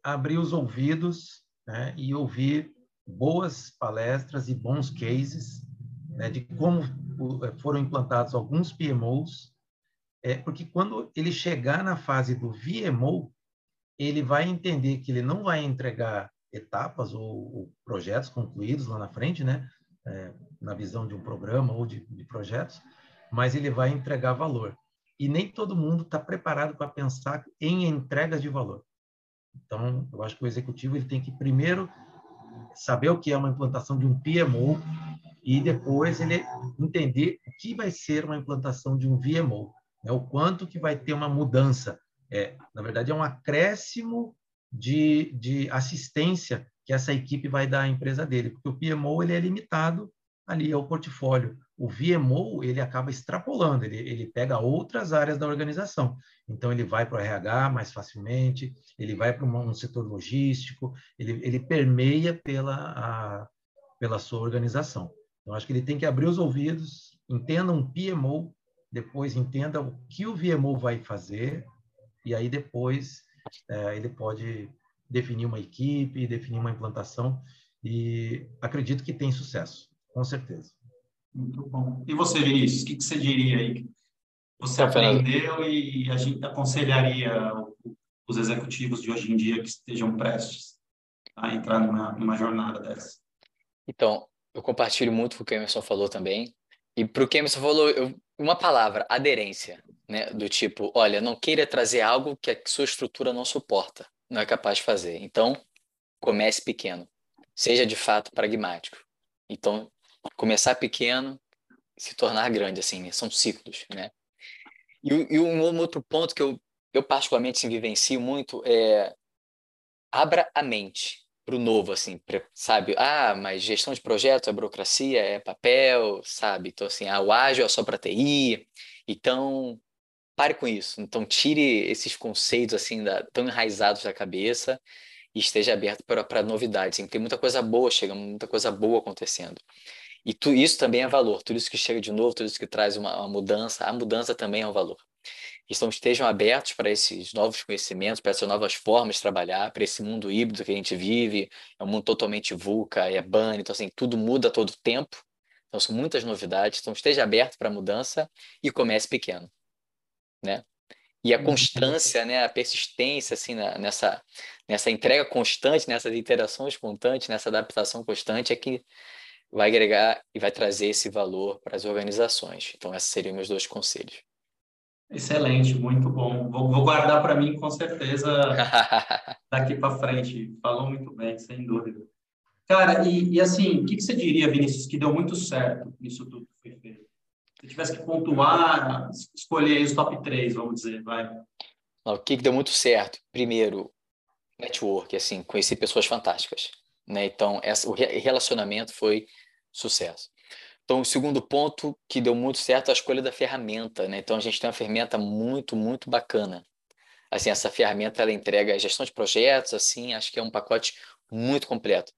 abrir os ouvidos né, e ouvir boas palestras e bons cases né, de como foram implantados alguns PMOs, é, porque quando ele chegar na fase do VMO, ele vai entender que ele não vai entregar etapas ou, ou projetos concluídos lá na frente, né? É, na visão de um programa ou de, de projetos, mas ele vai entregar valor. E nem todo mundo está preparado para pensar em entregas de valor. Então, eu acho que o executivo ele tem que primeiro saber o que é uma implantação de um PMO e depois ele entender o que vai ser uma implantação de um VMO, né? o quanto que vai ter uma mudança. É, na verdade, é um acréscimo de, de assistência que essa equipe vai dar à empresa dele, porque o PMO ele é limitado ali ao portfólio. O VMO ele acaba extrapolando, ele, ele pega outras áreas da organização. Então ele vai para o RH mais facilmente, ele vai para um setor logístico, ele, ele permeia pela a, pela sua organização. Então acho que ele tem que abrir os ouvidos, entenda um PMO, depois entenda o que o VMO vai fazer e aí depois é, ele pode definir uma equipe, definir uma implantação e acredito que tem sucesso, com certeza. Muito bom. E você, Vinícius, o que, que você diria aí? Você aprendeu e a gente aconselharia os executivos de hoje em dia que estejam prestes a entrar numa, numa jornada dessa? Então, eu compartilho muito o que o Emerson falou também. E para o que Emerson falou, eu, uma palavra, aderência né? Do tipo, olha, não queira trazer algo que a sua estrutura não suporta, não é capaz de fazer. Então, comece pequeno. Seja de fato pragmático. Então, começar pequeno se tornar grande, assim, né? são ciclos, né? E, e, um outro ponto que eu, eu particularmente assim, vivencio muito é abra a mente para o novo, assim, pra, sabe? Ah, mas gestão de projeto é burocracia, é papel, sabe? Então, assim, ah, o ágil é só para TI. Então, pare com isso. Então, tire esses conceitos assim da, tão enraizados da cabeça e esteja aberto para novidades. Assim, tem muita coisa boa chegando, muita coisa boa acontecendo. E tu, isso também é valor. Tudo isso que chega de novo, tudo isso que traz uma, uma mudança, a mudança também é um valor. Então, estejam abertos para esses novos conhecimentos, para essas novas formas de trabalhar, para esse mundo híbrido que a gente vive. É um mundo totalmente VUCA, é BAN, então, assim, tudo muda a todo tempo. Então, são muitas novidades. Então, esteja aberto para a mudança e comece pequeno né? E a uhum. constância, né, a persistência assim na, nessa nessa entrega constante, nessas interações constantes, nessa adaptação constante é que vai agregar e vai trazer esse valor para as organizações. Então, esses seriam meus dois conselhos. Excelente, muito bom. Vou, vou guardar para mim com certeza daqui para frente. Falou muito bem, sem dúvida. Cara, e, e assim, o que, que, você diria, Vinícius, que deu muito certo nisso tudo que foi feito? Se tivesse que pontuar, escolher os top 3, vamos dizer, vai. O que, que deu muito certo? Primeiro, network, assim, conheci pessoas fantásticas, né? Então, essa, o relacionamento foi sucesso. Então, o segundo ponto que deu muito certo é a escolha da ferramenta, né? Então, a gente tem uma ferramenta muito, muito bacana. Assim, essa ferramenta, ela entrega gestão de projetos, assim, acho que é um pacote muito completo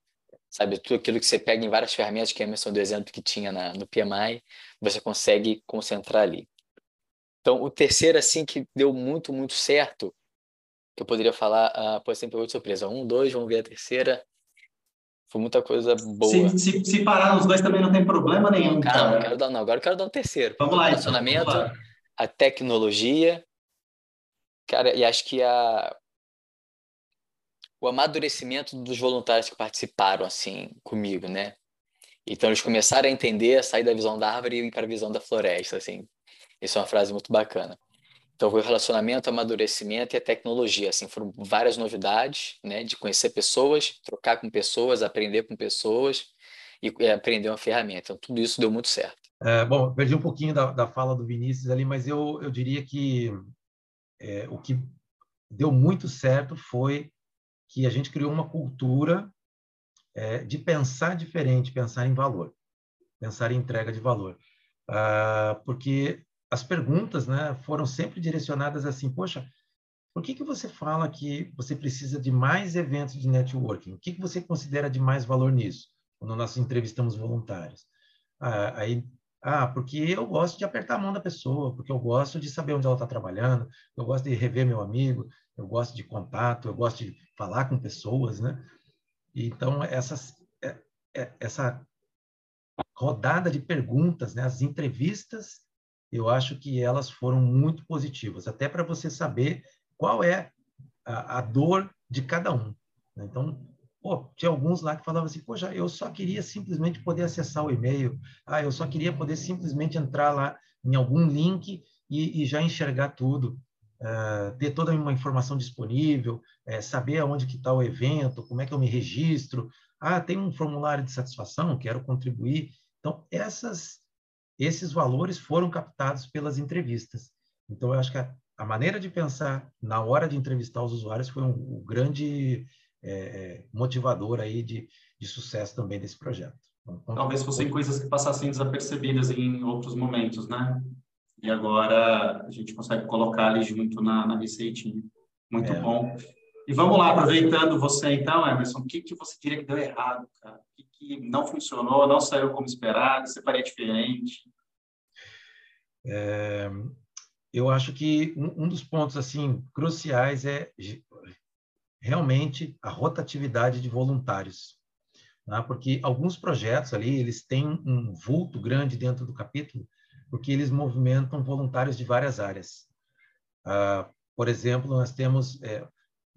sabe? Tudo aquilo que você pega em várias ferramentas que a Emerson do exemplo que tinha na, no PMI, você consegue concentrar ali. Então, o terceiro, assim, que deu muito, muito certo, que eu poderia falar, uh, pode ser de surpresa. Um, dois, vamos ver a terceira. Foi muita coisa boa. Se, se, se parar nos dois também não tem problema nenhum. Não, calma, quero dar, não, agora eu quero dar um terceiro. Vamos lá, o relacionamento, então, a tecnologia, cara, e acho que a, o amadurecimento dos voluntários que participaram assim comigo, né? Então eles começaram a entender, a sair da visão da árvore e ir para a visão da floresta, assim. Isso é uma frase muito bacana. Então foi o relacionamento, amadurecimento e a tecnologia, assim, foram várias novidades, né, de conhecer pessoas, trocar com pessoas, aprender com pessoas e, e aprender uma ferramenta. Então tudo isso deu muito certo. É, bom, perdi um pouquinho da, da fala do Vinícius ali, mas eu, eu diria que é, o que deu muito certo foi que a gente criou uma cultura é, de pensar diferente, pensar em valor, pensar em entrega de valor. Ah, porque as perguntas né, foram sempre direcionadas assim, poxa, por que, que você fala que você precisa de mais eventos de networking? O que, que você considera de mais valor nisso? Quando nós entrevistamos voluntários. Ah, aí, ah, porque eu gosto de apertar a mão da pessoa, porque eu gosto de saber onde ela está trabalhando, eu gosto de rever meu amigo, eu gosto de contato, eu gosto de falar com pessoas, né? Então, essas, é, é, essa rodada de perguntas, né, as entrevistas, eu acho que elas foram muito positivas, até para você saber qual é a, a dor de cada um. Né? Então, pô, tinha alguns lá que falavam assim, poxa, eu só queria simplesmente poder acessar o e-mail, ah, eu só queria poder simplesmente entrar lá em algum link e, e já enxergar tudo, uh, ter toda uma informação disponível, uh, saber aonde que está o evento, como é que eu me registro, ah, tem um formulário de satisfação, quero contribuir. Então, essas, esses valores foram captados pelas entrevistas. Então, eu acho que a, a maneira de pensar na hora de entrevistar os usuários foi um, um grande é, é, motivador aí de, de sucesso também desse projeto. Então, Talvez fossem coisas que passassem desapercebidas em outros momentos, né? E agora a gente consegue colocar ali junto na, na receitinha. Muito é. bom. E vamos lá, aproveitando você então, Emerson, o que, que você diria que deu errado, cara? O que, que não funcionou, não saiu como esperado, você diferente? É, eu acho que um, um dos pontos assim cruciais é realmente a rotatividade de voluntários. Né? Porque alguns projetos ali, eles têm um vulto grande dentro do capítulo, porque eles movimentam voluntários de várias áreas. Ah, por exemplo, nós temos é,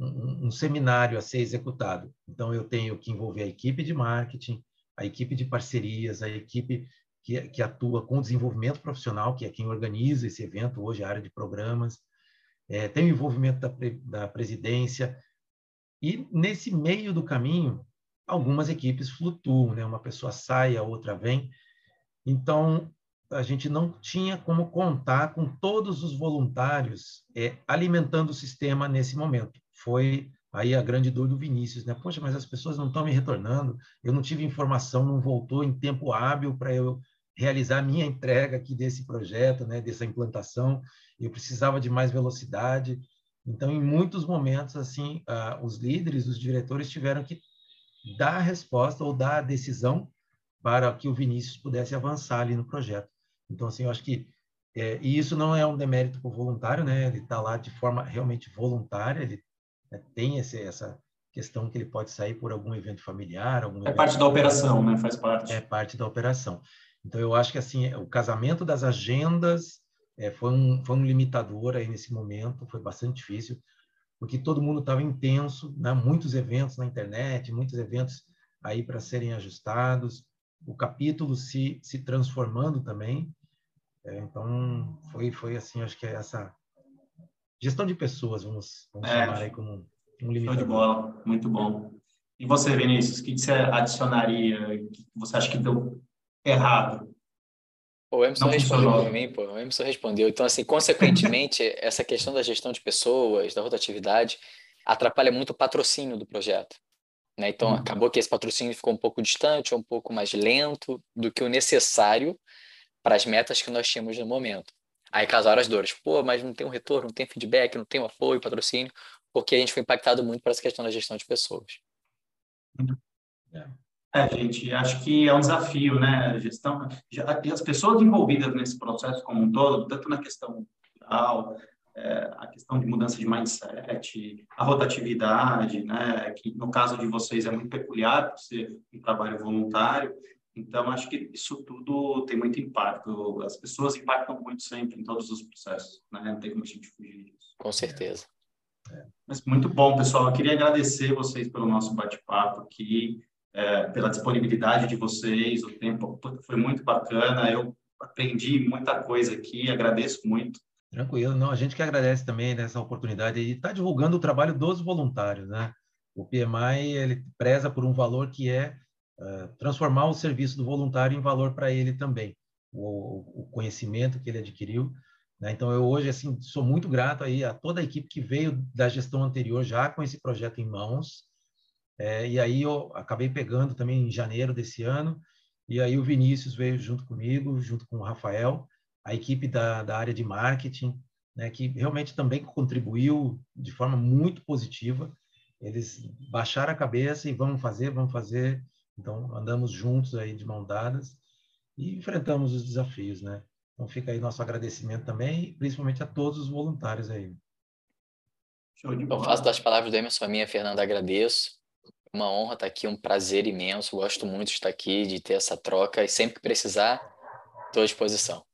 um, um, seminário a ser executado. Então, eu tenho que envolver a equipe de marketing, a equipe de parcerias, a equipe que, que atua com desenvolvimento profissional, que é quem organiza esse evento hoje, a área de programas. É, tem o envolvimento da, da presidência, e nesse meio do caminho, algumas equipes flutuam, né? Uma pessoa sai, a outra vem. Então, a gente não tinha como contar com todos os voluntários é, alimentando o sistema nesse momento. Foi aí a grande dor do Vinícius, né? Poxa, mas as pessoas não estão me retornando, eu não tive informação, não voltou em tempo hábil para eu realizar a minha entrega aqui desse projeto, né? Dessa implantação. Eu precisava de mais velocidade. Então, em muitos momentos, assim, uh, os líderes, os diretores tiveram que dar a resposta ou dar a decisão para que o Vinícius pudesse avançar ali no projeto. Então, assim, eu acho que é, e isso não é um demérito para o voluntário, né? Ele está lá de forma realmente voluntária, ele né, tem esse, essa questão que ele pode sair por algum evento familiar, algum é evento parte da operação, né? Faz parte. É parte da operação. Então, eu acho que assim, o casamento das agendas é, foi, um, foi um limitador aí nesse momento, foi bastante difícil, porque todo mundo estava intenso, né? muitos eventos na internet, muitos eventos aí para serem ajustados, o capítulo se, se transformando também. É, então, foi, foi assim, acho que é essa gestão de pessoas, vamos, vamos é, chamar aí como um limitador. Show de bola, muito bom. E você, Vinícius, o que você adicionaria? O que você acha que deu errado o Emerson não respondeu para mim, pô. O Emerson respondeu. Então, assim, consequentemente, essa questão da gestão de pessoas, da rotatividade, atrapalha muito o patrocínio do projeto. Né? Então, hum. acabou que esse patrocínio ficou um pouco distante, um pouco mais lento do que o necessário para as metas que nós tínhamos no momento. Aí casaram as dores. Pô, mas não tem um retorno, não tem feedback, não tem um apoio, patrocínio, porque a gente foi impactado muito por essa questão da gestão de pessoas. É. É, gente, acho que é um desafio, né? A gestão, as pessoas envolvidas nesse processo como um todo, tanto na questão cultural, é, a questão de mudança de mindset, a rotatividade, né? Que no caso de vocês é muito peculiar por ser um trabalho voluntário. Então, acho que isso tudo tem muito impacto. As pessoas impactam muito sempre em todos os processos, né? Não tem como a gente fugir disso. Com certeza. É. Mas muito bom, pessoal. Eu queria agradecer vocês pelo nosso bate-papo aqui é, pela disponibilidade de vocês, o tempo foi muito bacana, eu aprendi muita coisa aqui, agradeço muito. Tranquilo, não, a gente que agradece também nessa oportunidade de estar tá divulgando o trabalho dos voluntários, né? O PMI, ele preza por um valor que é uh, transformar o serviço do voluntário em valor para ele também, o, o, conhecimento que ele adquiriu, né? Então, eu hoje, assim, sou muito grato aí a toda a equipe que veio da gestão anterior já com esse projeto em mãos, é, e aí eu acabei pegando também em janeiro desse ano, e aí o Vinícius veio junto comigo, junto com o Rafael, a equipe da, da área de marketing, né, que realmente também contribuiu de forma muito positiva. Eles baixaram a cabeça e vamos fazer, vamos fazer. Então, andamos juntos aí de mão dadas e enfrentamos os desafios, né? Então, fica aí nosso agradecimento também, principalmente a todos os voluntários aí. Eu faço das palavras do Emerson a minha, Fernanda, agradeço uma honra estar aqui, um prazer imenso. Gosto muito de estar aqui, de ter essa troca e sempre que precisar, estou à disposição.